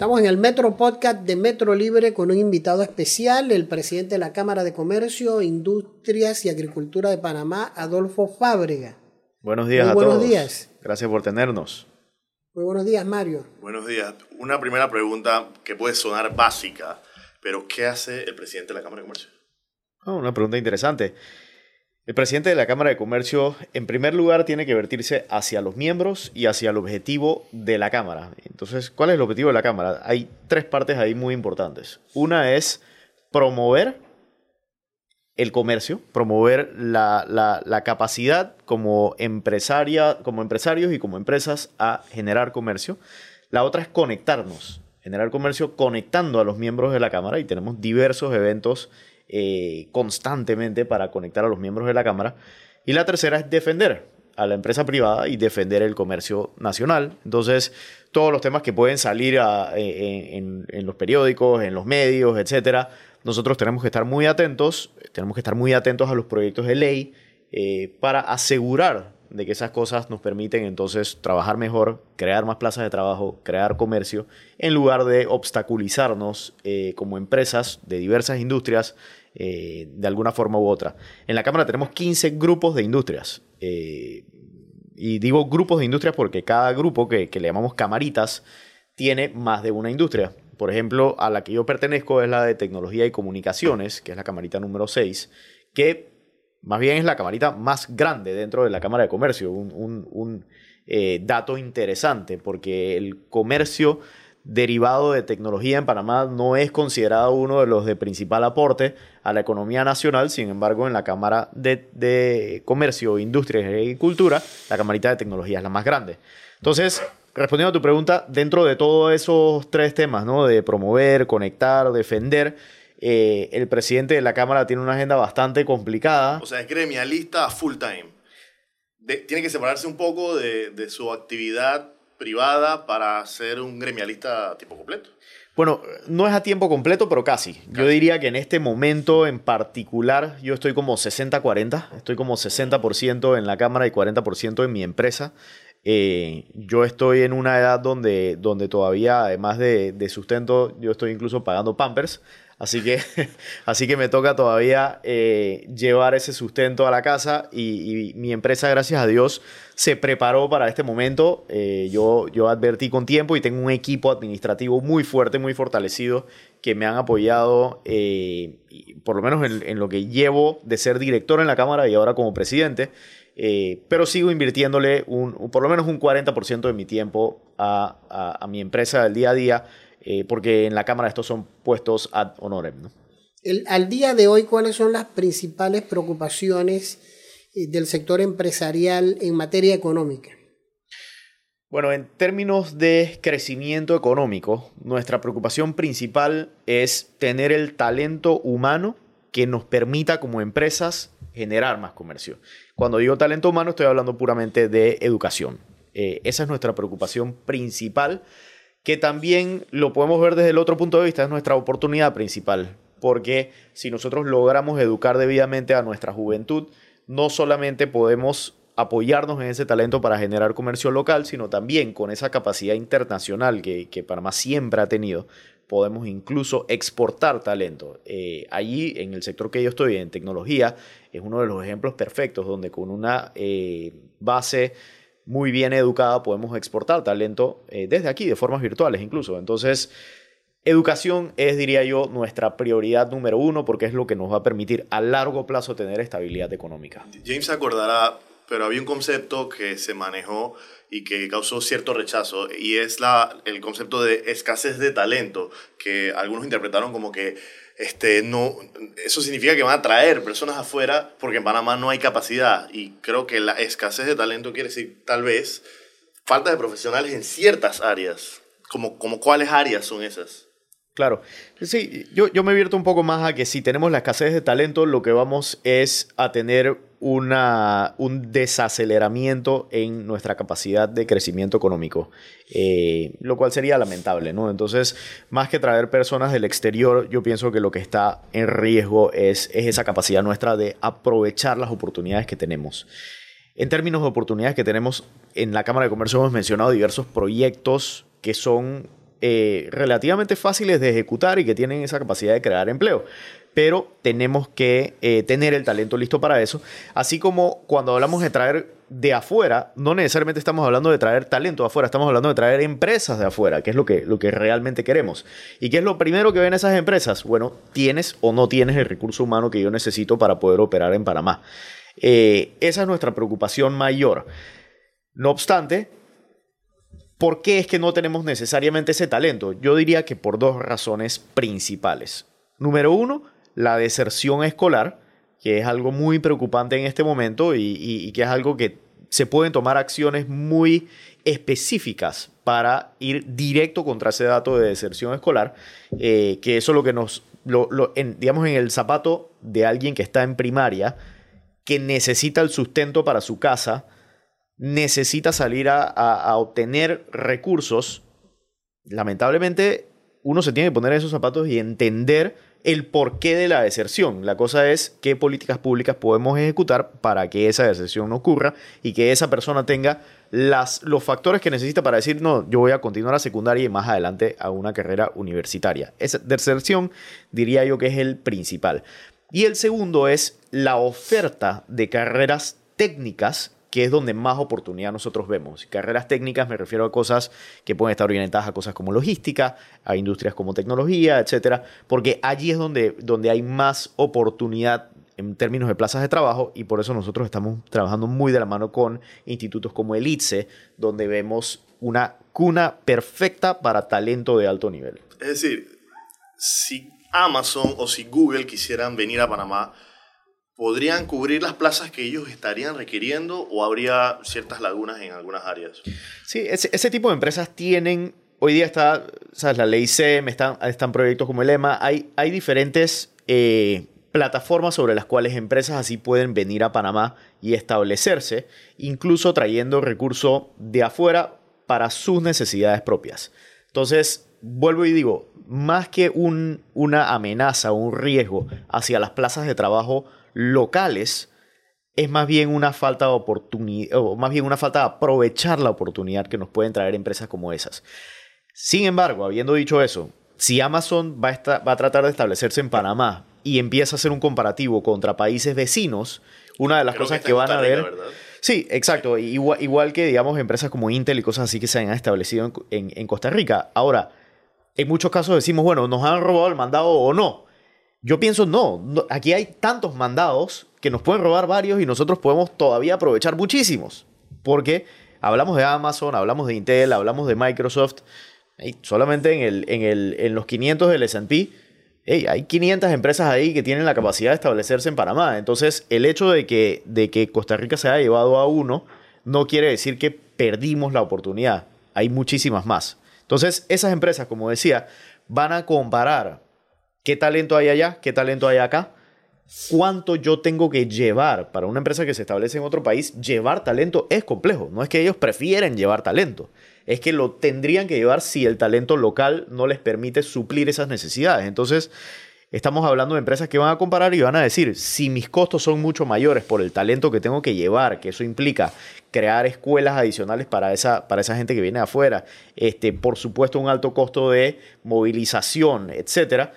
Estamos en el Metro Podcast de Metro Libre con un invitado especial, el presidente de la Cámara de Comercio, Industrias y Agricultura de Panamá, Adolfo Fábrega. Buenos días Muy a buenos todos. días. Gracias por tenernos. Muy buenos días, Mario. Buenos días. Una primera pregunta que puede sonar básica, pero ¿qué hace el presidente de la Cámara de Comercio? Ah, una pregunta interesante. El presidente de la Cámara de Comercio, en primer lugar, tiene que vertirse hacia los miembros y hacia el objetivo de la Cámara. Entonces, ¿cuál es el objetivo de la Cámara? Hay tres partes ahí muy importantes. Una es promover el comercio, promover la, la- capacidad como, empresaria, como empresarios y como empresas a generar comercio. La otra es conectarnos, generar comercio conectando a los miembros de la Cámara y tenemos diversos eventos eh, constantemente para conectar a los miembros de la Cámara. Y la tercera es defender a la empresa privada y defender el comercio nacional. Entonces, todos los temas que pueden salir a- en, en- los periódicos, en los medios, etcétera, nosotros tenemos que estar muy atentos, tenemos que estar muy atentos a los proyectos de ley eh, para asegurar de que esas cosas nos permiten entonces trabajar mejor, crear más plazas de trabajo, crear comercio, en lugar de obstaculizarnos eh, como empresas de diversas industrias eh, de alguna forma u otra. En la Cámara tenemos 15 grupos de industrias. eh, y digo grupos de industrias porque cada grupo que, le llamamos camaritas tiene más de una industria. Por ejemplo, a la que yo pertenezco es la de tecnología y comunicaciones, que es la camarita número 6, que más bien es la camarita más grande dentro de la Cámara de Comercio. Un, eh, dato interesante, porque el comercio derivado de tecnología en Panamá no es considerado uno de los de principal aporte a la economía nacional, sin embargo en la Cámara de, de Comercio, Industria y Agricultura, la camarita de tecnología es la más grande. Entonces, respondiendo a tu pregunta, dentro de todos esos tres temas, ¿no? De promover, conectar, defender, eh, el presidente de la Cámara tiene una agenda bastante complicada. O sea, es gremialista full time. Tiene que separarse un poco de, de su actividad privada para ser un gremialista tipo completo. Bueno, no es a tiempo completo, pero casi. Yo diría que en este momento en particular yo estoy como 60-40. Estoy como 60% en la Cámara y 40% en mi empresa. Eh, yo estoy en una edad donde, donde todavía, además de, de sustento, yo estoy incluso pagando Pampers. Así que, así que me toca todavía eh, llevar ese sustento a la casa y, mi empresa, gracias a Dios, se preparó para este momento. Eh, yo, yo advertí con tiempo y tengo un equipo administrativo muy fuerte, muy fortalecido, que me han apoyado, eh, por lo menos en, lo que llevo de ser director en la Cámara y ahora como presidente. Eh, pero sigo invirtiéndole un- por lo menos un 40% de mi tiempo a, a- a mi empresa del día a día, eh, porque en la Cámara estos son puestos ad honorem. ¿no? El- al día de hoy, ¿cuáles son las principales preocupaciones eh, del sector empresarial en materia económica? Bueno, en términos de crecimiento económico, nuestra preocupación principal es tener el talento humano que nos permita como empresas generar más comercio. Cuando digo talento humano estoy hablando puramente de educación. Eh, esa es nuestra preocupación principal, que también lo podemos ver desde el otro punto de vista, es nuestra oportunidad principal, porque si nosotros logramos educar debidamente a nuestra juventud, no solamente podemos apoyarnos en ese talento para generar comercio local, sino también con esa capacidad internacional que, que Panamá siempre ha tenido, podemos incluso exportar talento. Eh, allí, en el sector que yo estoy, en tecnología, es uno de los ejemplos perfectos donde con una eh, base muy bien educada podemos exportar talento eh, desde aquí, de formas virtuales incluso. Entonces, educación es, diría yo, nuestra prioridad número uno porque es lo que nos va a permitir a largo plazo tener estabilidad económica. James acordará, pero había un concepto que se manejó y que causó cierto rechazo, y es la, el concepto de escasez de talento, que algunos interpretaron como que este, no, eso significa que van a traer personas afuera porque en Panamá no hay capacidad, y creo que la escasez de talento quiere decir tal vez falta de profesionales en ciertas áreas, como, como cuáles áreas son esas. Claro, sí, yo, yo me vierto un poco más a que si tenemos la escasez de talento, lo que vamos es a tener un desaceleramiento en nuestra capacidad de crecimiento económico, eh, lo cual sería lamentable, ¿no? Entonces, más que traer personas del exterior, yo pienso que lo que está en riesgo es, es esa capacidad nuestra de aprovechar las oportunidades que tenemos. En términos de oportunidades que tenemos, en la Cámara de Comercio hemos mencionado diversos proyectos que son eh, relativamente fáciles de ejecutar y que tienen esa capacidad de crear empleo. Pero tenemos que eh, tener el talento listo para eso. Así como cuando hablamos de traer de afuera, no necesariamente estamos hablando de traer talento de afuera, estamos hablando de traer empresas de afuera, que es lo que, lo que realmente queremos. ¿Y qué es lo primero que ven esas empresas? Bueno, tienes o no tienes el recurso humano que yo necesito para poder operar en Panamá. Eh, esa es nuestra preocupación mayor. No obstante, ¿por qué es que no tenemos necesariamente ese talento? Yo diría que por dos razones principales. Número uno, la deserción escolar, que es algo muy preocupante en este momento y, que es algo que se pueden tomar acciones muy específicas para ir directo contra ese dato de deserción escolar, eh, que eso es lo que nos, digamos, en el zapato de alguien que está en primaria, que necesita el sustento para su casa, necesita salir a, obtener recursos, lamentablemente uno se tiene que poner esos zapatos y entender el porqué de la deserción. La cosa es qué políticas públicas podemos ejecutar para que esa deserción no ocurra y que esa persona tenga las, los factores que necesita para decir, no, yo voy a continuar a secundaria y más adelante a una carrera universitaria. Esa deserción diría yo que es el principal. Y el segundo es la oferta de carreras técnicas que es donde más oportunidad nosotros vemos. Carreras técnicas me refiero a cosas que pueden estar orientadas a cosas como logística, a industrias como tecnología, etcétera, porque allí es donde, donde hay más oportunidad en términos de plazas de trabajo y por eso nosotros estamos trabajando muy de la mano con institutos como el ITSE, donde vemos una cuna perfecta para talento de alto nivel. Es decir, si Amazon o si Google quisieran venir a Panamá, ¿podrían cubrir las plazas que ellos estarían requiriendo o habría ciertas lagunas en algunas áreas? Sí, ese, tipo de empresas tienen, hoy día está, ¿sabes? La ley CEM, están, proyectos como el EMA, hay, hay diferentes eh, plataformas sobre las cuales empresas así pueden venir a Panamá y establecerse, incluso trayendo recursos de afuera para sus necesidades propias. Entonces, vuelvo y digo, más que un, una amenaza un riesgo hacia las plazas de trabajo locales, es más bien una falta de oportunidad, o más bien una falta de aprovechar la oportunidad que nos pueden traer empresas como esas. Sin embargo, habiendo dicho eso, si Amazon va a, va a tratar de establecerse en Panamá y empieza a hacer un comparativo contra países vecinos, una de las cosas que, van a ver... Sí, exacto. Igual, igual, que, digamos, empresas como Intel y cosas así que se han establecido en, en Costa Rica. Ahora, en muchos casos decimos, bueno, ¿nos han robado el mandado o no? Yo pienso, no, aquí hay tantos mandados que nos pueden robar varios y nosotros podemos todavía aprovechar muchísimos. Porque hablamos de Amazon, hablamos de Intel, hablamos de Microsoft. solamente en, el, en, el, en los 500 del S&P hay 500 empresas ahí que tienen la capacidad de establecerse en Panamá. Entonces, el hecho de que, de que Costa Rica se haya llevado a uno no quiere decir que perdimos la oportunidad. Hay muchísimas más. Entonces, esas empresas, como decía, van a comparar qué talento hay allá, qué talento hay acá, cuánto yo tengo que llevar para una empresa que se establece en otro país. Llevar talento es complejo, no es que ellos prefieren llevar talento, es que lo tendrían que llevar si el talento local no les permite suplir esas necesidades. Entonces, Estamos hablando de empresas que van a comparar y van a decir, si mis costos son mucho mayores por el talento que tengo que llevar, que eso implica crear escuelas adicionales para esa, para esa gente que viene de afuera, este, por supuesto un alto costo de movilización, etcétera,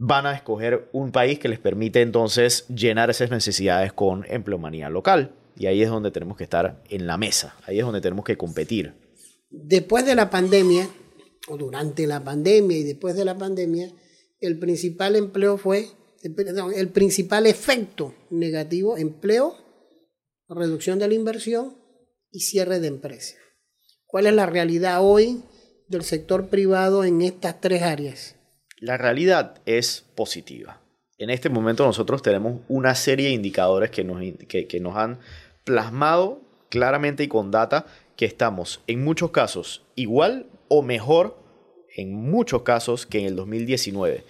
van a escoger un país que les permite entonces llenar esas necesidades con empleomanía local. Y ahí es donde tenemos que estar en la mesa, ahí es donde tenemos que competir. Después de la pandemia, o durante la pandemia y después de la pandemia, el principal empleo fue, el principal efecto negativo, empleo, reducción de la inversión y cierre de empresas. ¿Cuál es la realidad hoy del sector privado en estas tres áreas? La realidad es positiva. En este momento nosotros tenemos una serie de indicadores que nos, que nos han plasmado claramente y con data que estamos en muchos casos igual o mejor en muchos casos que en el 2019.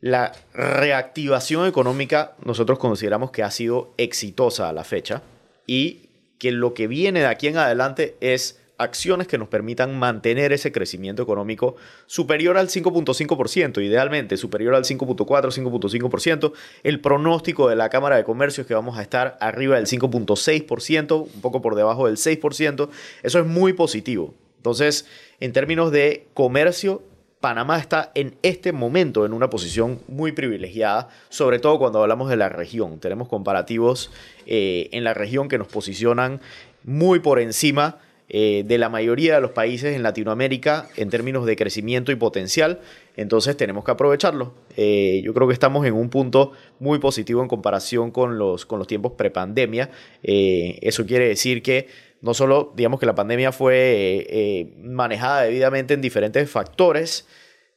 La reactivación económica nosotros consideramos que ha sido exitosa a la fecha y que lo que viene de aquí en adelante es acciones que nos permitan mantener ese crecimiento económico superior al 5.5%, idealmente superior al 5.4, 5.5%. El pronóstico de la Cámara de Comercio es que vamos a estar arriba del 5.6%, un poco por debajo del 6%. Eso es muy positivo. Entonces, en términos de comercio, Panamá está en este momento en una posición muy privilegiada, sobre todo cuando hablamos de la región. Tenemos comparativos eh, en la región que nos posicionan muy por encima eh, de la mayoría de los países en Latinoamérica en términos de crecimiento y potencial. Entonces tenemos que aprovecharlo. Eh, yo creo que estamos en un punto muy positivo en comparación con los, con los tiempos prepandemia. eso quiere decir que no solo, digamos que la pandemia fue eh, eh, manejada debidamente en diferentes factores,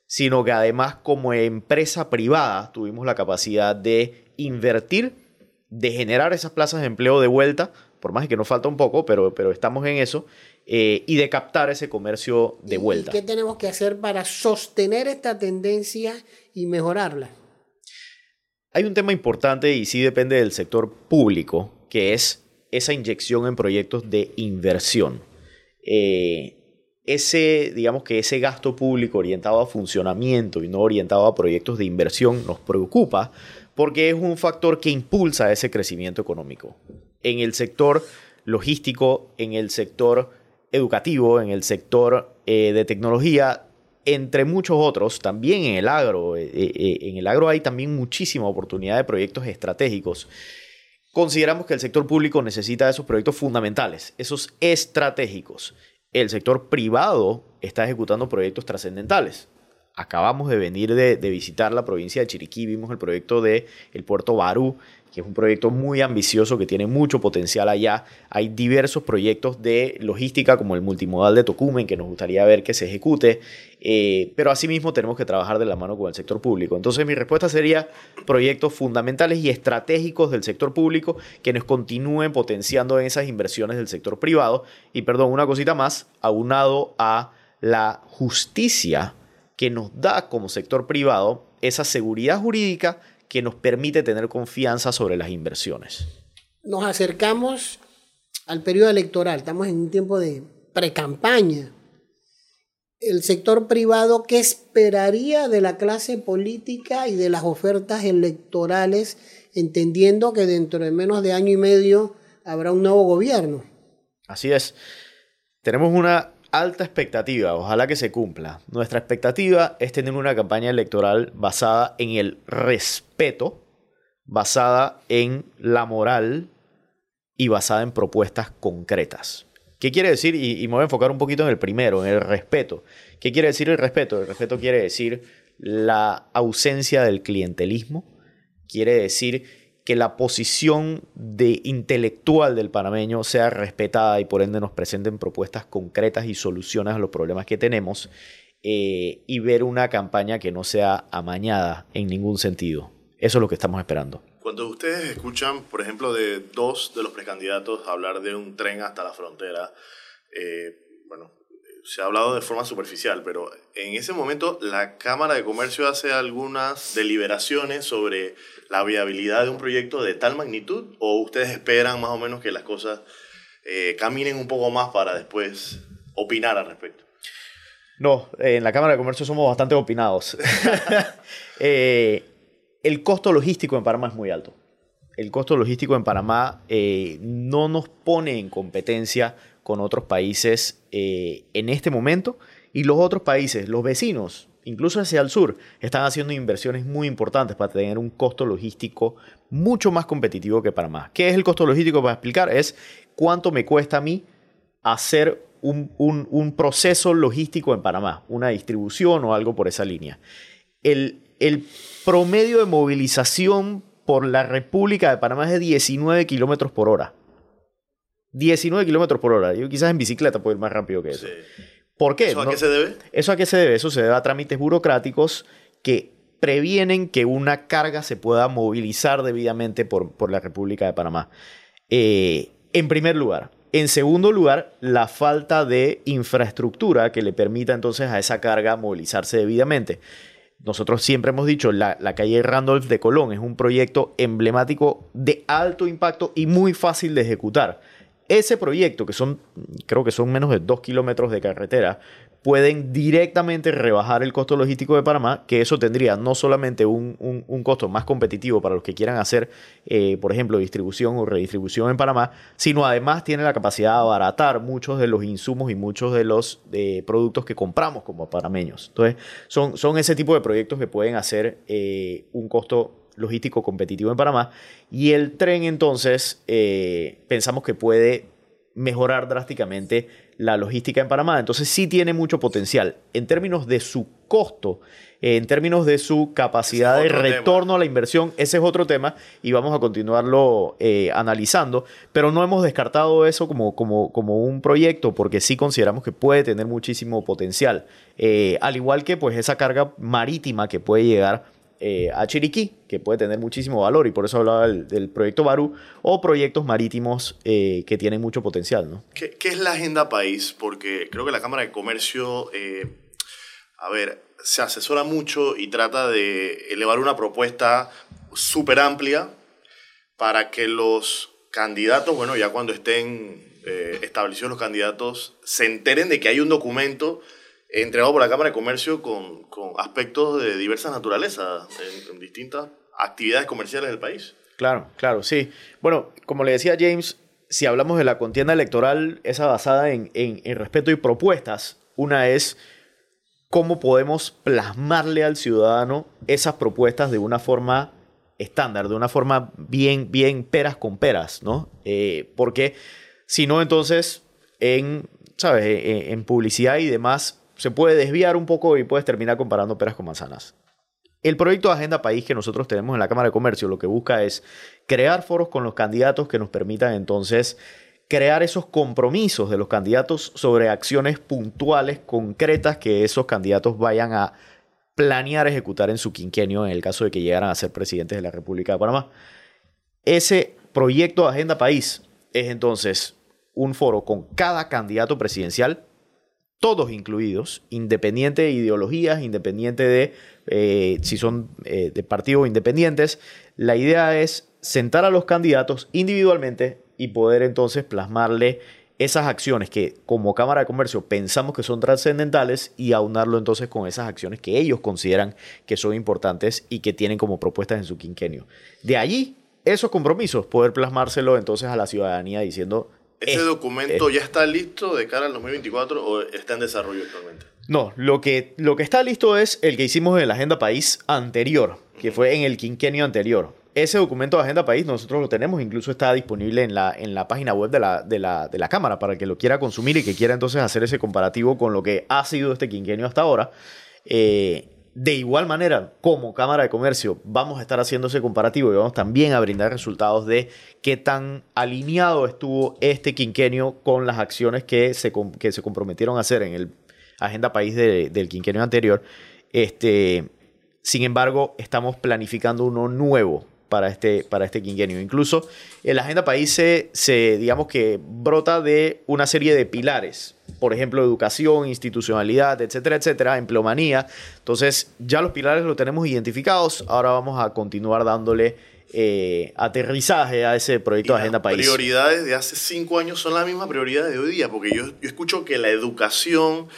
sino que además como empresa privada tuvimos la capacidad de invertir, de generar esas plazas de empleo de vuelta, por más que nos falta un poco, pero, pero estamos en eso, eh, y de captar ese comercio de vuelta. ¿Y qué tenemos que hacer para sostener esta tendencia y mejorarla? Hay un tema importante y sí depende del sector público, que es esa inyección en proyectos de inversión. Eh, ese, digamos que ese gasto público orientado a funcionamiento y no orientado a proyectos de inversión nos preocupa porque es un factor que impulsa ese crecimiento económico. En el sector logístico, en el sector educativo, en el sector eh, de tecnología, entre muchos otros, también en el agro. Eh, en el agro hay también muchísima oportunidad de proyectos estratégicos Consideramos que el sector público necesita esos proyectos fundamentales, esos estratégicos. El sector privado está ejecutando proyectos trascendentales. Acabamos de venir de, visitar la provincia de Chiriquí, vimos el proyecto el puerto Barú, que es un proyecto muy ambicioso que tiene mucho potencial allá. Hay diversos proyectos de logística como el multimodal de Tocumen que nos gustaría ver que se ejecute, eh, pero asimismo tenemos que trabajar de la mano con el sector público. Entonces mi respuesta sería proyectos fundamentales y estratégicos del sector público que nos continúen potenciando en esas inversiones del sector privado. Y perdón, una cosita más, aunado a la justicia que nos da como sector privado esa seguridad jurídica que nos permite tener confianza sobre las inversiones. Nos acercamos al periodo electoral, estamos en un tiempo de precampaña. El sector privado, ¿qué esperaría de la clase política y de las ofertas electorales, entendiendo que dentro de menos de año y medio habrá un nuevo gobierno? Así es. Tenemos una alta expectativa, ojalá que se cumpla. Nuestra expectativa es tener una campaña electoral basada en el respeto, basada en la moral y basada en propuestas concretas. ¿Qué quiere decir? Y, me voy a enfocar un poquito en el primero, en el respeto. ¿Qué quiere decir el respeto? El respeto quiere decir la ausencia del clientelismo, quiere decir que la posición de intelectual del panameño sea respetada y por ende nos presenten propuestas concretas y soluciones a los problemas que tenemos eh, y ver una campaña que no sea amañada en ningún sentido. Eso es lo que estamos esperando. Cuando ustedes escuchan, por ejemplo, de dos de los precandidatos hablar de un tren hasta la frontera, eh, bueno, se ha hablado de forma superficial, pero en ese momento la Cámara de Comercio hace algunas deliberaciones sobre la viabilidad de un proyecto de tal magnitud o ustedes esperan más o menos que las cosas eh, caminen un poco más para después opinar al respecto? No, en la Cámara de Comercio somos bastante opinados. Eh, el costo logístico en Panamá es muy alto. El costo logístico en Panamá eh, no nos pone en competencia con otros países eh, en este momento. Y los otros países, los vecinos, incluso hacia el sur, están haciendo inversiones muy importantes para tener un costo logístico mucho más competitivo que Panamá. ¿Qué es el costo logístico? Para explicar, es cuánto me cuesta a mí hacer un, proceso logístico en Panamá, una distribución o algo por esa línea. El, el promedio de movilización por la República de Panamá es de 19 kilómetros por hora. 19 kilómetros por hora. Yo quizás en bicicleta puedo ir más rápido que eso. ¿Por qué? ¿Eso a qué se debe? ¿Eso a qué se debe? Eso se debe a trámites burocráticos que previenen que una carga se pueda movilizar debidamente por, por la República de Panamá. Eh, en primer lugar. En segundo lugar, la falta de infraestructura que le permita entonces a esa carga movilizarse debidamente. Nosotros siempre hemos dicho, la, la, calle Randolph de Colón es un proyecto emblemático de alto impacto y muy fácil de ejecutar ese proyecto, que son, creo que son menos de dos kilómetros de carretera, pueden directamente rebajar el costo logístico de Panamá, que eso tendría no solamente un, un, costo más competitivo para los que quieran hacer, eh, por ejemplo, distribución o redistribución en Panamá, sino además tiene la capacidad de abaratar muchos de los insumos y muchos de los eh, productos que compramos como panameños. Entonces, son, son ese tipo de proyectos que pueden hacer eh, un costo logístico competitivo en Panamá. Y el tren entonces pensamos que puede mejorar drásticamente la logística en Panamá. Entonces sí tiene mucho potencial en términos de su costo, en términos de su capacidad de retorno a la inversión. Ese es otro tema y vamos a continuarlo eh, analizando, pero no hemos descartado eso como, como, como, un proyecto porque sí consideramos que puede tener muchísimo potencial. Eh, al igual que pues esa carga marítima que puede llegar eh, a Chiriquí, que puede tener muchísimo valor y por eso hablaba del, proyecto Barú, o proyectos marítimos eh, que tienen mucho potencial. ¿no? ¿Qué, es la agenda país? Porque creo que la Cámara de Comercio, eh, a ver, se asesora mucho y trata de elevar una propuesta súper amplia para que los candidatos, bueno, ya cuando estén establecidos los candidatos, se enteren de que hay un documento entregado por la Cámara de Comercio con, aspectos de diversas naturalezas en, distintas actividades comerciales del país. Claro, claro, sí. Bueno, como le decía James, si hablamos de la contienda electoral, esa basada en, en, respeto y propuestas. Una es cómo podemos plasmarle al ciudadano esas propuestas de una forma estándar, de una forma bien, bien peras con peras, ¿no? Eh, porque si no, entonces, en, ¿sabes? en publicidad y demás, se puede desviar un poco y puedes terminar comparando peras con manzanas. El proyecto de Agenda País que nosotros tenemos en la Cámara de Comercio lo que busca es crear foros con los candidatos que nos permitan entonces crear esos compromisos de los candidatos sobre acciones puntuales, concretas, que esos candidatos vayan a planear ejecutar en su quinquenio en el caso de que llegaran a ser presidentes de la República de Panamá. Ese proyecto de Agenda País es entonces un foro con cada candidato presidencial todos incluidos, independiente de ideologías, independiente de eh, si son eh, de partidos independientes. La idea es sentar a los candidatos individualmente y poder entonces plasmarle esas acciones que como Cámara de Comercio pensamos que son trascendentales y aunarlo entonces con esas acciones que ellos consideran que son importantes y que tienen como propuestas en su quinquenio. De allí, esos compromisos, poder plasmárselo entonces a la ciudadanía diciendo ¿Ese documento ya está listo de cara al 2024 o está en desarrollo actualmente? No, lo que, lo que está listo es el que hicimos en la Agenda País anterior, que fue en el quinquenio anterior. Ese documento de Agenda País nosotros lo tenemos, incluso está disponible en la, en la página web de la, de, la, de la Cámara para el que lo quiera consumir y que quiera entonces hacer ese comparativo con lo que ha sido este quinquenio hasta ahora. Eh, de igual manera, como Cámara de Comercio, vamos a estar haciendo ese comparativo y vamos también a brindar resultados de qué tan alineado estuvo este quinquenio con las acciones que se, que se comprometieron a hacer en el Agenda País del quinquenio anterior. Este, sin embargo, estamos planificando uno nuevo para este, para este quinquenio. Incluso en la Agenda País se, digamos que brota de una serie de pilares. Por ejemplo, educación, institucionalidad, etcétera, etcétera, empleomanía. Entonces, ya los pilares los tenemos identificados. Ahora vamos a continuar dándole eh, aterrizaje a ese proyecto de Agenda País. Las prioridades de hace cinco años son las mismas prioridades de hoy día, porque yo, yo escucho que la educación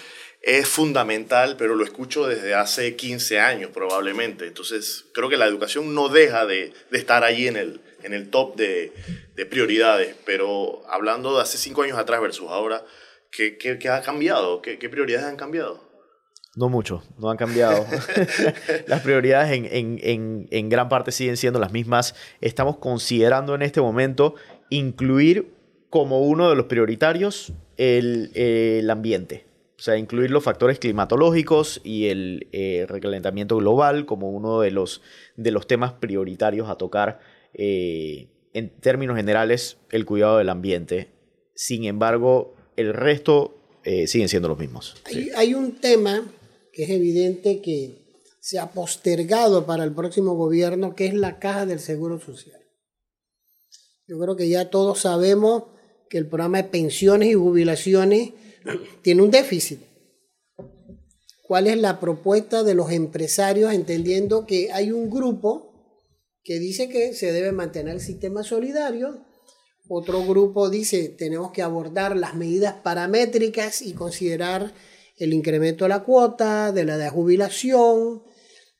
es fundamental, pero lo escucho desde hace 15 años probablemente. Entonces, creo que la educación no deja de, estar ahí en el, en el top de, prioridades, pero hablando de hace 5 años atrás versus ahora, ¿qué, qué, ha cambiado? ¿Qué, ¿Qué, prioridades han cambiado? No mucho, no han cambiado. las prioridades en, en, en, gran parte siguen siendo las mismas. Estamos considerando en este momento incluir como uno de los prioritarios el, el ambiente o sea, incluir los factores climatológicos y el eh, recalentamiento global como uno de los, de los temas prioritarios a tocar eh, en términos generales el cuidado del ambiente. Sin embargo, el resto eh, siguen siendo los mismos. Hay, hay un tema que es evidente que se ha postergado para el próximo gobierno, que es la caja del Seguro Social. Yo creo que ya todos sabemos que el programa de pensiones y jubilaciones tiene un déficit. ¿Cuál es la propuesta de los empresarios entendiendo que hay un grupo que dice que se debe mantener el sistema solidario? Otro grupo dice tenemos que abordar las medidas paramétricas y considerar el incremento de la cuota, de la de jubilación.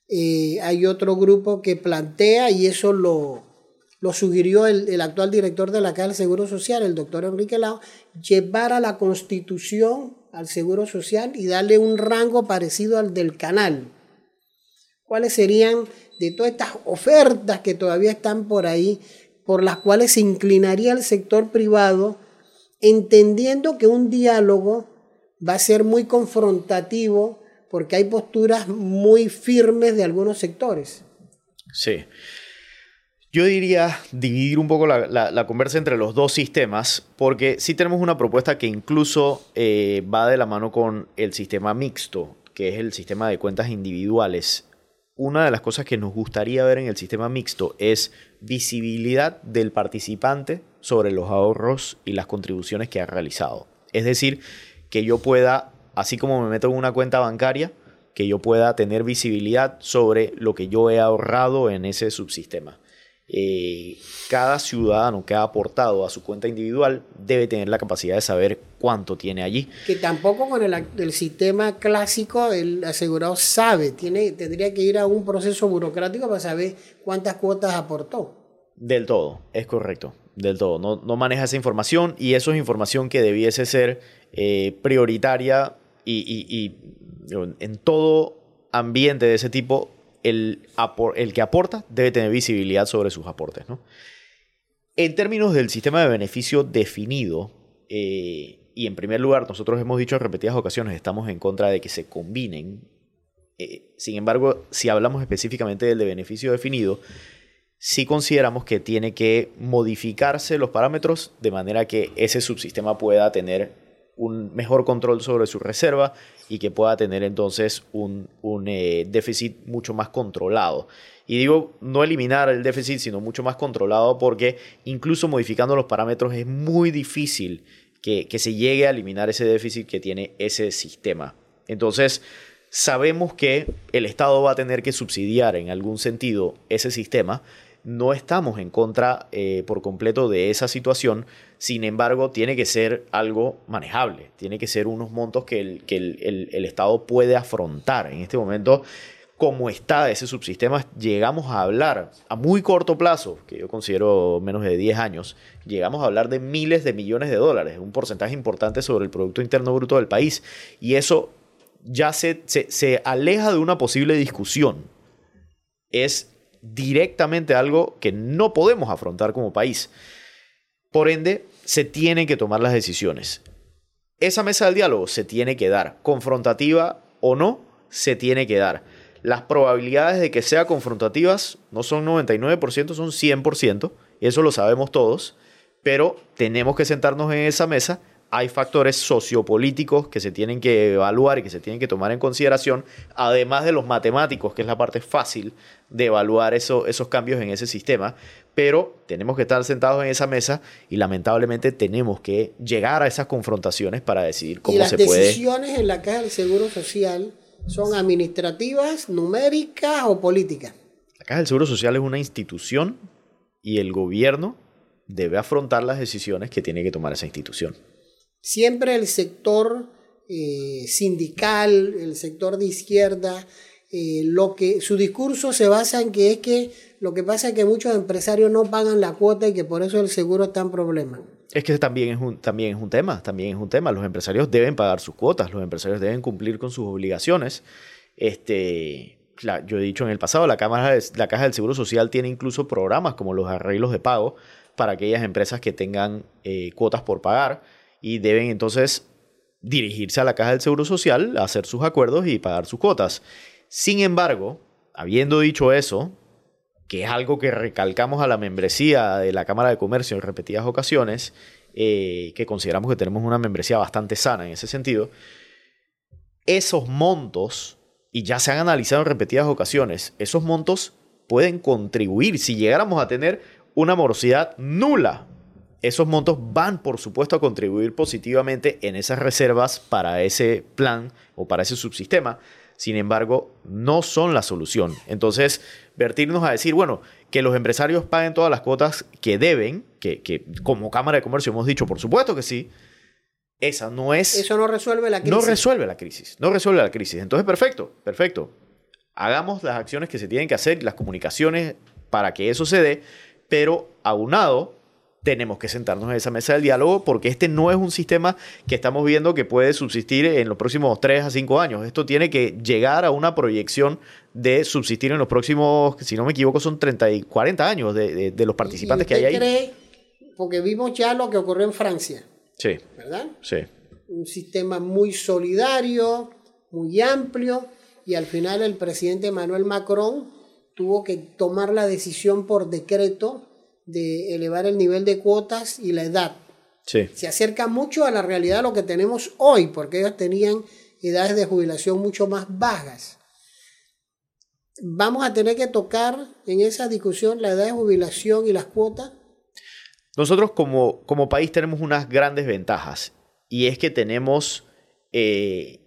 Eh, hay otro grupo que plantea, y eso lo, lo sugirió el, actual director de la Caja del Seguro Social, el doctor Enrique Lao, llevar a la constitución al Seguro Social y darle un rango parecido al del canal. ¿Cuáles serían de todas estas ofertas que todavía están por ahí, por las cuales se inclinaría el sector privado, entendiendo que un diálogo va a ser muy confrontativo porque hay posturas muy firmes de algunos sectores. Sí. Yo diría dividir un poco la, conversa entre los dos sistemas, porque sí tenemos una propuesta que incluso eh, va de la mano con el sistema mixto, que es el sistema de cuentas individuales. Una de las cosas que nos gustaría ver en el sistema mixto es visibilidad del participante sobre los ahorros y las contribuciones que ha realizado. Es decir, que yo pueda, así como me meto en una cuenta bancaria, que yo pueda tener visibilidad sobre lo que yo he ahorrado en ese subsistema. Eh, cada ciudadano que ha aportado a su cuenta individual debe tener la capacidad de saber cuánto tiene allí. Que tampoco con el, sistema clásico el asegurado sabe, tiene, tendría que ir a un proceso burocrático para saber cuántas cuotas aportó. Del todo, es correcto, del todo. No, no maneja esa información y eso es información que debiese ser eh, prioritaria y, y en todo ambiente de ese tipo el, el que aporta debe tener visibilidad sobre sus aportes. ¿no? En términos del sistema de beneficio definido, eh, y en primer lugar, nosotros hemos dicho en repetidas ocasiones, estamos en contra de que se combinen. Eh, sin embargo, si hablamos específicamente del de beneficio definido, sí consideramos que tiene que modificarse los parámetros de manera que ese subsistema pueda tener un mejor control sobre su reserva y que pueda tener entonces un, eh, déficit mucho más controlado. Y digo, no eliminar el déficit, sino mucho más controlado porque incluso modificando los parámetros es muy difícil que, que se llegue a eliminar ese déficit que tiene ese sistema. Entonces, sabemos que el Estado va a tener que subsidiar en algún sentido ese sistema, no estamos en contra eh, por completo de esa situación, sin embargo, tiene que ser algo manejable, tiene que ser unos montos que el, que el, Estado puede afrontar. En este momento, como está ese subsistema, llegamos a hablar a muy corto plazo, que yo considero menos de 10 años, llegamos a hablar de miles de millones de dólares, un porcentaje importante sobre el Producto Interno Bruto del país. Y eso ya se, se, se aleja de una posible discusión. Es directamente algo que no podemos afrontar como país. Por ende, se tienen que tomar las decisiones. Esa mesa del diálogo se tiene que dar, confrontativa o no, se tiene que dar. Las probabilidades de que sea confrontativas no son 99%, son 100%, eso lo sabemos todos, pero tenemos que sentarnos en esa mesa hay factores sociopolíticos que se tienen que evaluar y que se tienen que tomar en consideración, además de los matemáticos, que es la parte fácil de evaluar eso, esos cambios en ese sistema. Pero tenemos que estar sentados en esa mesa y lamentablemente tenemos que llegar a esas confrontaciones para decidir cómo se puede. Las decisiones en la Caja del Seguro Social son administrativas, numéricas o políticas. La Caja del Seguro Social es una institución y el gobierno debe afrontar las decisiones que tiene que tomar esa institución. Siempre el sector eh, sindical, el sector de izquierda, eh, lo que su discurso se basa en que es que lo que pasa es que muchos empresarios no pagan la cuota y que por eso el seguro está en problema. Es que también es un, también es un tema, también es un tema. Los empresarios deben pagar sus cuotas, los empresarios deben cumplir con sus obligaciones. Este, yo he dicho en el pasado, la, Cámara la Caja del Seguro Social tiene incluso programas como los arreglos de pago para aquellas empresas que tengan eh, cuotas por pagar y deben entonces dirigirse a la caja del Seguro Social, hacer sus acuerdos y pagar sus cuotas. Sin embargo, habiendo dicho eso, que es algo que recalcamos a la membresía de la Cámara de Comercio en repetidas ocasiones, eh, que consideramos que tenemos una membresía bastante sana en ese sentido, esos montos, y ya se han analizado en repetidas ocasiones, esos montos pueden contribuir, si llegáramos a tener una morosidad nula esos montos van, por supuesto, a contribuir positivamente en esas reservas para ese plan o para ese subsistema. Sin embargo, no son la solución. Entonces, vertirnos a decir, bueno, que los empresarios paguen todas las cuotas que deben, que, como Cámara de Comercio hemos dicho, por supuesto que sí, esa no es... Eso no resuelve la crisis. No resuelve la crisis, no resuelve la crisis. Entonces, perfecto, perfecto. Hagamos las acciones que se tienen que hacer, las comunicaciones para que eso se dé, pero aunado tenemos que sentarnos en esa mesa del diálogo porque este no es un sistema que estamos viendo que puede subsistir en los próximos 3 a 5 años. Esto tiene que llegar a una proyección de subsistir en los próximos, si no me equivoco, son 30 y 40 años de, de, los participantes que hay ahí. Cree, porque vimos ya lo que ocurrió en Francia. Sí. ¿Verdad? Sí. Un sistema muy solidario, muy amplio, y al final el presidente Emmanuel Macron tuvo que tomar la decisión por decreto de elevar el nivel de cuotas y la edad. Sí. Se acerca mucho a la realidad de lo que tenemos hoy, porque ellos tenían edades de jubilación mucho más bajas. Vamos a tener que tocar en esa discusión la edad de jubilación y las cuotas. Nosotros como, como país tenemos unas grandes ventajas y es que tenemos eh,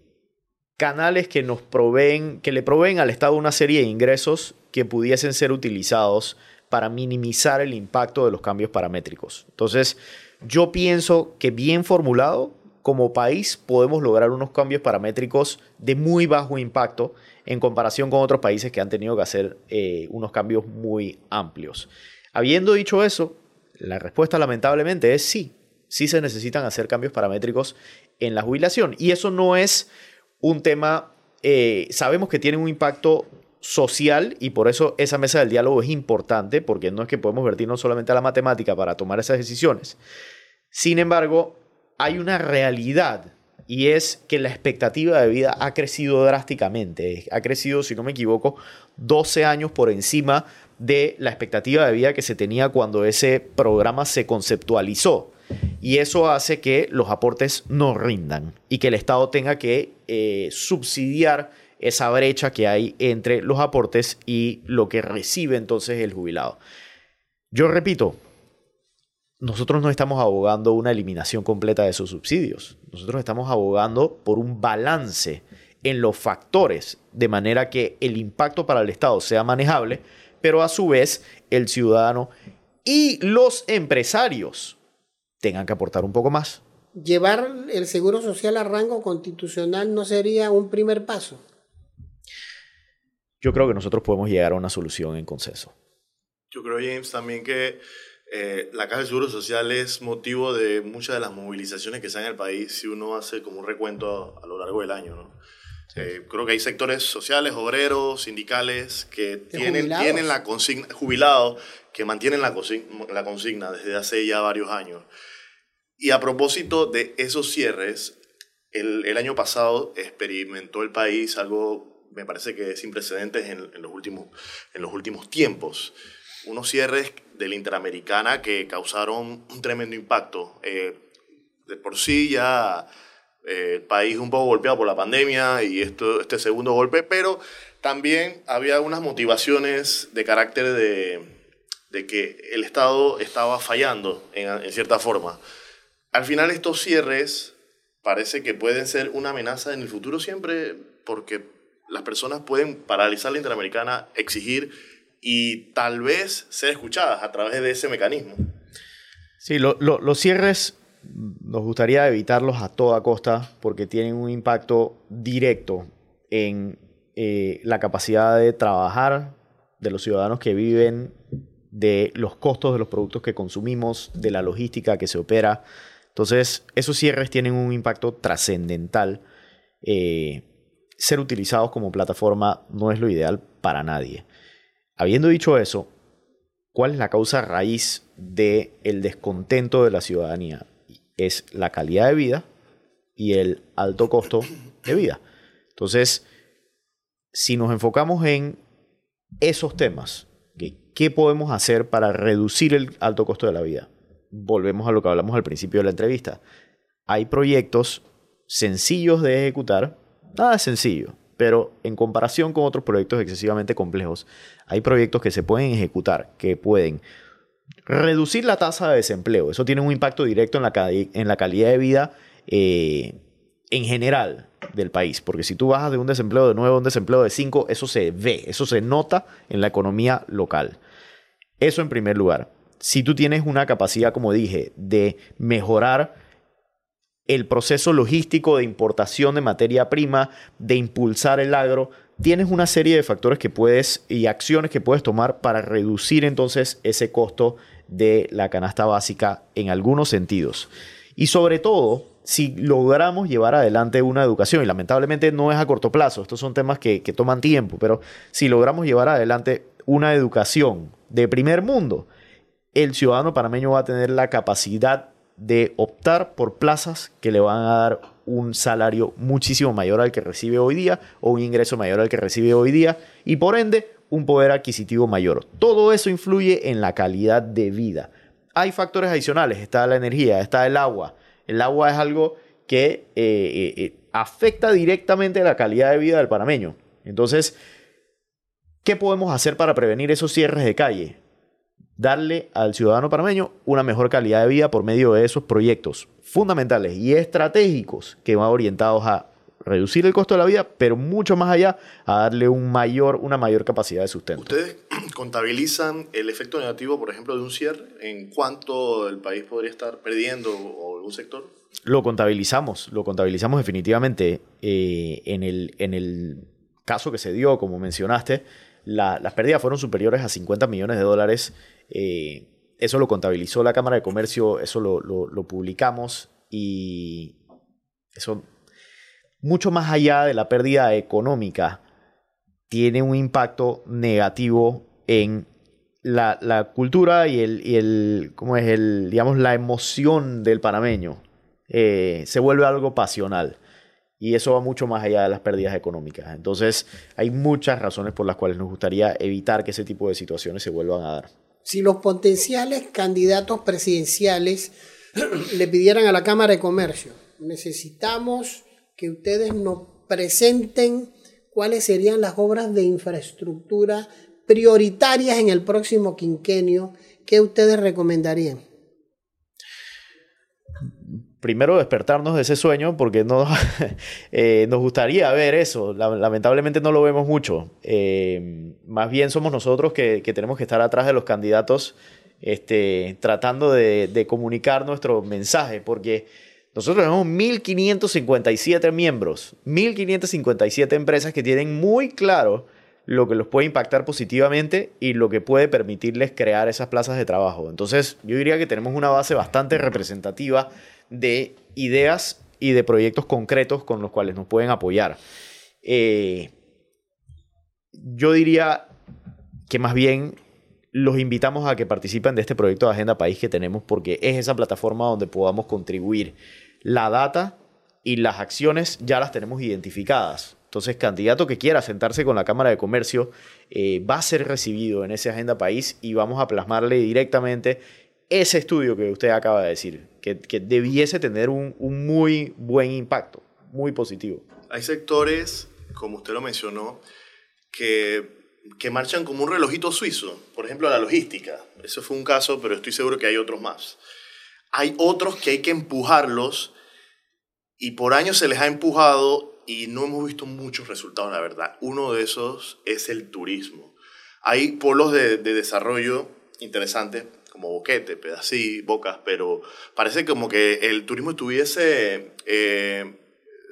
canales que nos proveen, que le proveen al Estado una serie de ingresos que pudiesen ser utilizados para minimizar el impacto de los cambios paramétricos. Entonces, yo pienso que bien formulado, como país podemos lograr unos cambios paramétricos de muy bajo impacto en comparación con otros países que han tenido que hacer eh, unos cambios muy amplios. Habiendo dicho eso, la respuesta lamentablemente es sí, sí se necesitan hacer cambios paramétricos en la jubilación. Y eso no es un tema, eh, sabemos que tiene un impacto social y por eso esa mesa del diálogo es importante, porque no es que podemos vertirnos solamente a la matemática para tomar esas decisiones. Sin embargo, hay una realidad y es que la expectativa de vida ha crecido drásticamente. Ha crecido, si no me equivoco, 12 años por encima de la expectativa de vida que se tenía cuando ese programa se conceptualizó. Y eso hace que los aportes no rindan y que el Estado tenga que eh, subsidiar esa brecha que hay entre los aportes y lo que recibe entonces el jubilado. Yo repito, nosotros no estamos abogando una eliminación completa de esos subsidios. Nosotros estamos abogando por un balance en los factores, de manera que el impacto para el Estado sea manejable, pero a su vez el ciudadano y los empresarios tengan que aportar un poco más. Llevar el seguro social a rango constitucional no sería un primer paso yo creo que nosotros podemos llegar a una solución en consenso. Yo creo, James, también que eh, la Caja de Seguro Social es motivo de muchas de las movilizaciones que se dan en el país si uno hace como un recuento a, lo largo del año. ¿no? Eh, creo que hay sectores sociales, obreros, sindicales, que tienen, tienen la consigna, jubilados, que mantienen la consigna, la consigna desde hace ya varios años. Y a propósito de esos cierres, el, el año pasado experimentó el país algo me parece que sin precedentes en, los, últimos, en los últimos tiempos. Unos cierres de la Interamericana que causaron un tremendo impacto. Eh, de por sí ya eh, el país un poco golpeado por la pandemia y esto, este segundo golpe, pero también había unas motivaciones de carácter de, de que el Estado estaba fallando en, en cierta forma. Al final estos cierres parece que pueden ser una amenaza en el futuro siempre porque las personas pueden paralizar la Interamericana, exigir y tal vez ser escuchadas a través de ese mecanismo. Sí, los cierres nos gustaría evitarlos a toda costa porque tienen un impacto directo en eh, la capacidad de trabajar de los ciudadanos que viven, de los costos de los productos que consumimos, de la logística que se opera. Entonces, esos cierres tienen un impacto trascendental. Eh, ser utilizados como plataforma no es lo ideal para nadie. Habiendo dicho eso, ¿cuál es la causa raíz del el descontento de la ciudadanía? Es la calidad de vida y el alto costo de vida. Entonces, si nos enfocamos en esos temas, ¿qué podemos hacer para reducir el alto costo de la vida? Volvemos a lo que hablamos al principio de la entrevista. Hay proyectos sencillos de ejecutar Nada sencillo, pero en comparación con otros proyectos excesivamente complejos, hay proyectos que se pueden ejecutar, que pueden reducir la tasa de desempleo. Eso tiene un impacto directo en la, calidad de vida eh, en general del país, porque si tú bajas de un desempleo de 9 a un desempleo de 5, eso se ve, eso se nota en la economía local. Eso en primer lugar. Si tú tienes una capacidad, como dije, de mejorar el proceso logístico de importación de materia prima, de impulsar el agro, tienes una serie de factores que puedes y acciones que puedes tomar para reducir entonces ese costo de la canasta básica en algunos sentidos. Y sobre todo, si logramos llevar adelante una educación, y lamentablemente no es a corto plazo, estos son temas que, que toman tiempo, pero si logramos llevar adelante una educación de primer mundo, el ciudadano panameño va a tener la capacidad de optar por plazas que le van a dar un salario muchísimo mayor al que recibe hoy día o un ingreso mayor al que recibe hoy día y por ende un poder adquisitivo mayor. Todo eso influye en la calidad de vida. Hay factores adicionales, está la energía, está el agua. El agua es algo que eh, eh, eh, afecta directamente la calidad de vida del panameño. Entonces, ¿qué podemos hacer para prevenir esos cierres de calle? Darle al ciudadano panameño una mejor calidad de vida por medio de esos proyectos fundamentales y estratégicos que van orientados a reducir el costo de la vida, pero mucho más allá a darle un mayor, una mayor capacidad de sustento. ¿Ustedes contabilizan el efecto negativo, por ejemplo, de un cierre? ¿En cuánto el país podría estar perdiendo o algún sector? Lo contabilizamos, lo contabilizamos definitivamente eh, en, el, en el caso que se dio, como mencionaste, las pérdidas fueron superiores a 50 millones de dólares eh, eso lo contabilizó la Cámara de Comercio, eso lo, publicamos y eso, mucho más allá de la pérdida económica, tiene un impacto negativo en la, cultura y el, ¿cómo es? El, digamos, la emoción del panameño. Eh, se vuelve algo pasional. Y eso va mucho más allá de las pérdidas económicas. Entonces, hay muchas razones por las cuales nos gustaría evitar que ese tipo de situaciones se vuelvan a dar si los potenciales candidatos presidenciales le pidieran a la Cámara de Comercio, necesitamos que ustedes nos presenten cuáles serían las obras de infraestructura prioritarias en el próximo quinquenio, ¿qué ustedes recomendarían? Primero despertarnos de ese sueño porque no, eh, nos gustaría ver eso. Lamentablemente no lo vemos mucho. Eh, más bien somos nosotros que, tenemos que estar atrás de los candidatos este, tratando de, comunicar nuestro mensaje porque nosotros tenemos 1.557 miembros, 1.557 empresas que tienen muy claro lo que los puede impactar positivamente y lo que puede permitirles crear esas plazas de trabajo. Entonces, yo diría que tenemos una base bastante representativa de ideas y de proyectos concretos con los cuales nos pueden apoyar. Eh, yo diría que más bien los invitamos a que participen de este proyecto de Agenda País que tenemos porque es esa plataforma donde podamos contribuir. La data y las acciones ya las tenemos identificadas. Entonces, candidato que quiera sentarse con la Cámara de Comercio eh, va a ser recibido en ese Agenda País y vamos a plasmarle directamente ese estudio que usted acaba de decir, que, debiese tener un, muy buen impacto, muy positivo. Hay sectores, como usted lo mencionó, que, que marchan como un relojito suizo. Por ejemplo, la logística. Eso fue un caso, pero estoy seguro que hay otros más. Hay otros que hay que empujarlos y por años se les ha empujado y no hemos visto muchos resultados, la verdad. Uno de esos es el turismo. Hay polos de, de desarrollo interesantes como Boquete, Pedací, Bocas, pero parece como que el turismo estuviese eh,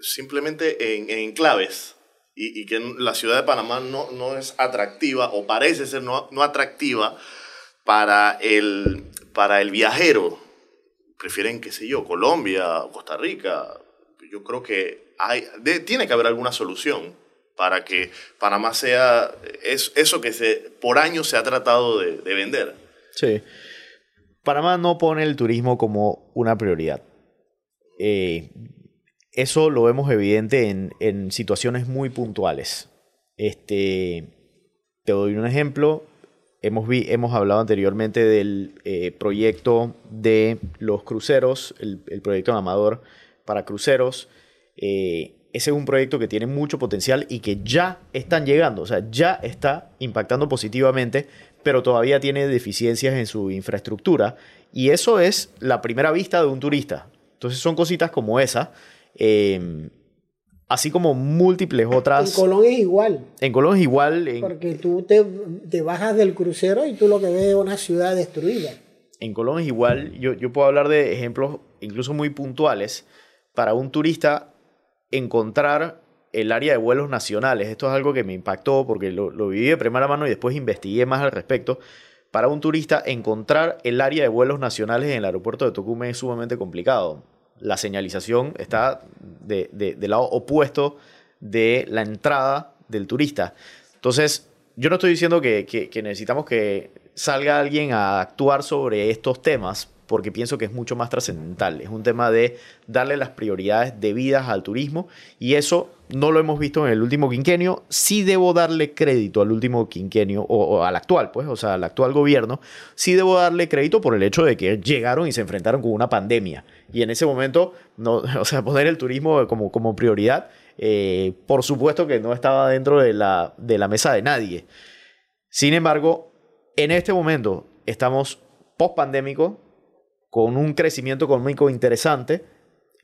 simplemente en, enclaves y, que la ciudad de Panamá no, no es atractiva o parece ser no, no atractiva para el, para el viajero. Prefieren, qué sé yo, Colombia, Costa Rica. Yo creo que hay, tiene que haber alguna solución para que Panamá sea es, eso que se, por años se ha tratado de, de vender. Sí. Panamá no pone el turismo como una prioridad. Eh, eso lo vemos evidente en, situaciones muy puntuales. Este, te doy un ejemplo. Hemos, hablado anteriormente del eh, proyecto de los cruceros, el, proyecto Amador para cruceros. Eh, ese es un proyecto que tiene mucho potencial y que ya están llegando, o sea, ya está impactando positivamente pero todavía tiene deficiencias en su infraestructura. Y eso es la primera vista de un turista. Entonces son cositas como esa. Em, así como múltiples otras. En Colón es igual. En Colón es igual. Porque tú te, te, bajas del crucero y tú lo que ves es una ciudad destruida. En Colón es igual. Yo, yo puedo hablar de ejemplos incluso muy puntuales. para un turista encontrar el área de vuelos nacionales. Esto es algo que me impactó porque lo, viví de primera mano y después investigué más al respecto. Para un turista encontrar el área de vuelos nacionales en el aeropuerto de Tocumen es sumamente complicado. La señalización está de- del lado opuesto de la entrada del turista. Entonces, yo no estoy diciendo que, que- que necesitamos que salga alguien a actuar sobre estos temas, porque pienso que es mucho más trascendental. Es un tema de darle las prioridades debidas al turismo y eso no lo hemos visto en el último quinquenio. Sí debo darle crédito al último quinquenio o, al actual, pues, o sea, al actual gobierno. Sí debo darle crédito por el hecho de que llegaron y se enfrentaron con una pandemia. Y en ese momento, no, o sea, poner el turismo como, como prioridad, eh, por supuesto que no estaba dentro de la, de la mesa de nadie. Sin embargo, en este momento estamos post pandémico, con un crecimiento económico interesante,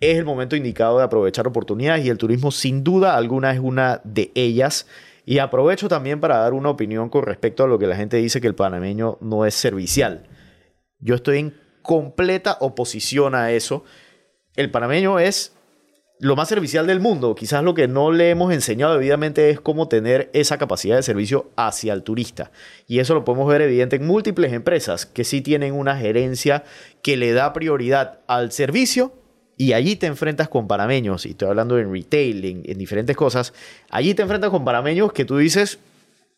es el momento indicado de aprovechar oportunidades y el turismo sin duda alguna es una de ellas. Y aprovecho también para dar una opinión con respecto a lo que la gente dice que el panameño no es servicial. Yo estoy en completa oposición a eso. El panameño es lo más servicial del mundo. Quizás lo que no le hemos enseñado debidamente es cómo tener esa capacidad de servicio hacia el turista. Y eso lo podemos ver evidente en múltiples empresas que sí tienen una gerencia que le da prioridad al servicio y allí te enfrentas con panameños, y estoy hablando en retail, en, en diferentes cosas, allí te enfrentas con panameños que tú dices,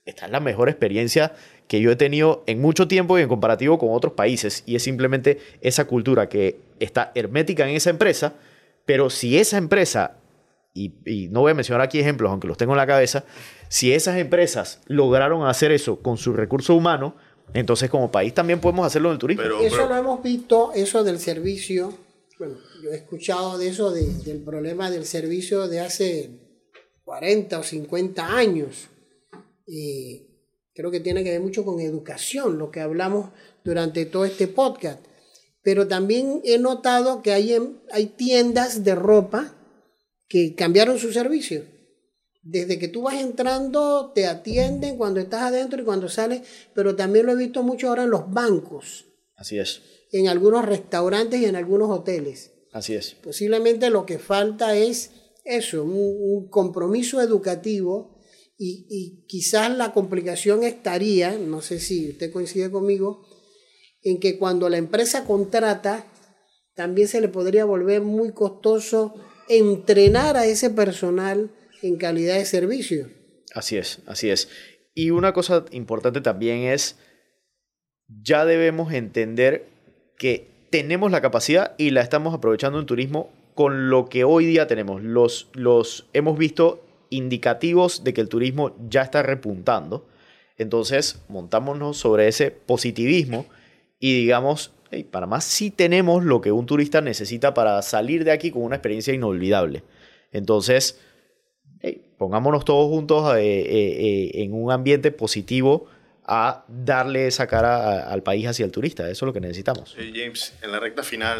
esta es la mejor experiencia que yo he tenido en mucho tiempo y en comparativo con otros países. Y es simplemente esa cultura que está hermética en esa empresa, pero si esa empresa, y, y no voy a mencionar aquí ejemplos, aunque los tengo en la cabeza, si esas empresas lograron hacer eso con su recurso humano, entonces como país también podemos hacerlo en el turismo. Pero- Eso lo hemos visto, eso del servicio. Bueno, yo he escuchado de eso, de- del problema del servicio de hace 40 o 50 años. Y creo que tiene que ver mucho con educación, lo que hablamos durante todo este podcast. Pero también he notado que hay, hay tiendas de ropa que cambiaron su servicio. Desde que tú vas entrando, te atienden cuando estás adentro y cuando sales, pero también lo he visto mucho ahora en los bancos, Así es, en algunos restaurantes y en algunos hoteles. así es. Posiblemente lo que falta es eso, un, un compromiso educativo y, y quizás la complicación estaría, no sé si usted coincide conmigo, en que cuando la empresa contrata, también se le podría volver muy costoso entrenar a ese personal en calidad de servicio. Así es, así es. Y una cosa importante también es, ya debemos entender que tenemos la capacidad y la estamos aprovechando en turismo con lo que hoy día tenemos. Los, los hemos visto indicativos de que el turismo ya está repuntando. Entonces, montámonos sobre ese positivismo y digamos, hey, Panamá sí tenemos lo que un turista necesita para salir de aquí con una experiencia inolvidable. Entonces, hey, pongámonos todos juntos eh, eh, eh, en un ambiente positivo a darle esa cara a- al país hacia el turista. Eso es lo que necesitamos. Eh, James, en la recta final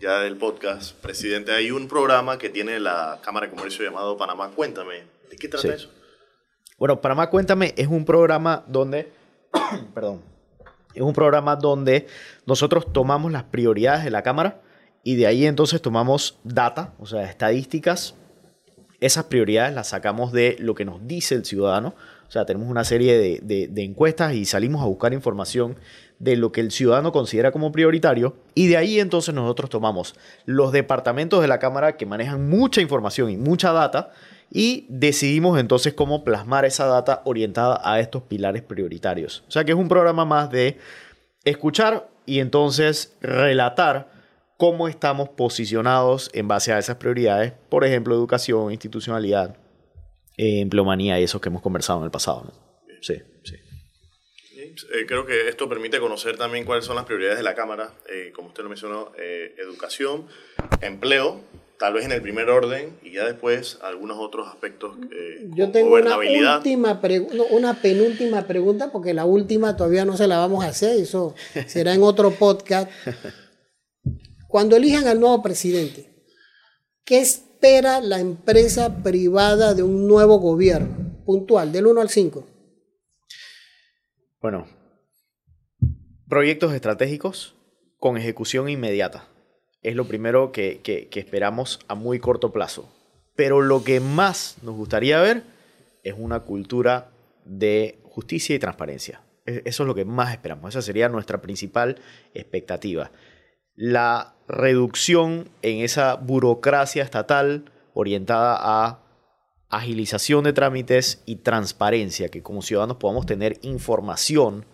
ya del podcast, presidente, hay un programa que tiene la Cámara de Comercio llamado Panamá Cuéntame. ¿De qué trata Sí. eso? Bueno, Panamá Cuéntame es un programa donde, perdón, es un programa donde nosotros tomamos las prioridades de la Cámara y de ahí entonces tomamos data, o sea, estadísticas. Esas prioridades las sacamos de lo que nos dice el ciudadano. O sea, tenemos una serie de, encuestas y salimos a buscar información de lo que el ciudadano considera como prioritario. Y de ahí entonces nosotros tomamos los departamentos de la Cámara que manejan mucha información y mucha data y decidimos entonces cómo plasmar esa data orientada a estos pilares prioritarios. O sea que es un programa más de escuchar y entonces relatar cómo estamos posicionados en base a esas prioridades, por ejemplo, educación, institucionalidad, eh, empleomanía y esos que hemos conversado en el pasado. ¿no? Sí, sí. Eh, creo que esto permite conocer también cuáles son las prioridades de la Cámara, eh, como usted lo mencionó, eh, educación, empleo, tal vez en el primer orden, y ya después algunos otros aspectos, eh, Yo tengo una última no, una penúltima pregunta, porque la última todavía no se la vamos a hacer, eso será en otro podcast. Cuando elijan al nuevo presidente, ¿qué espera la empresa privada de un nuevo gobierno? Puntual, del 1 al 5. Bueno, proyectos estratégicos con ejecución inmediata. es lo primero que, que, que esperamos a muy corto plazo. Pero lo que más nos gustaría ver es una cultura de justicia y transparencia. E, Eso es lo que más esperamos. Esa sería nuestra principal expectativa. La reducción en esa burocracia estatal orientada a agilización de trámites y transparencia, que como ciudadanos podamos tener información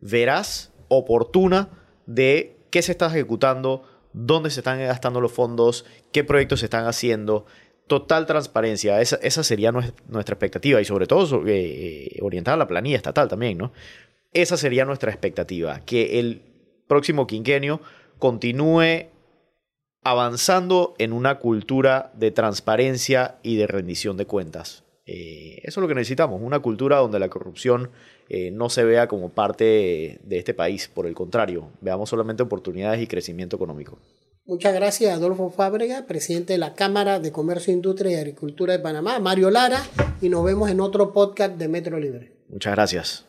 veraz, oportuna, de qué se está ejecutando, dónde se están gastando los fondos, qué proyectos se están haciendo. Total transparencia, esa, esa sería nues- nuestra expectativa y sobre todo eh, eh, orientada a la planilla estatal también, ¿no? Esa sería nuestra expectativa, que el próximo quinquenio continúe avanzando en una cultura de transparencia y de rendición de cuentas. Eh, eso es lo que necesitamos, una cultura donde la corrupción eh, no se vea como parte de este país, por el contrario, veamos solamente oportunidades y crecimiento económico. Muchas gracias, Adolfo Fábrega, presidente de la Cámara de Comercio, Industria y Agricultura de Panamá, Mario Lara, y nos vemos en otro podcast de Metro Libre. Muchas gracias.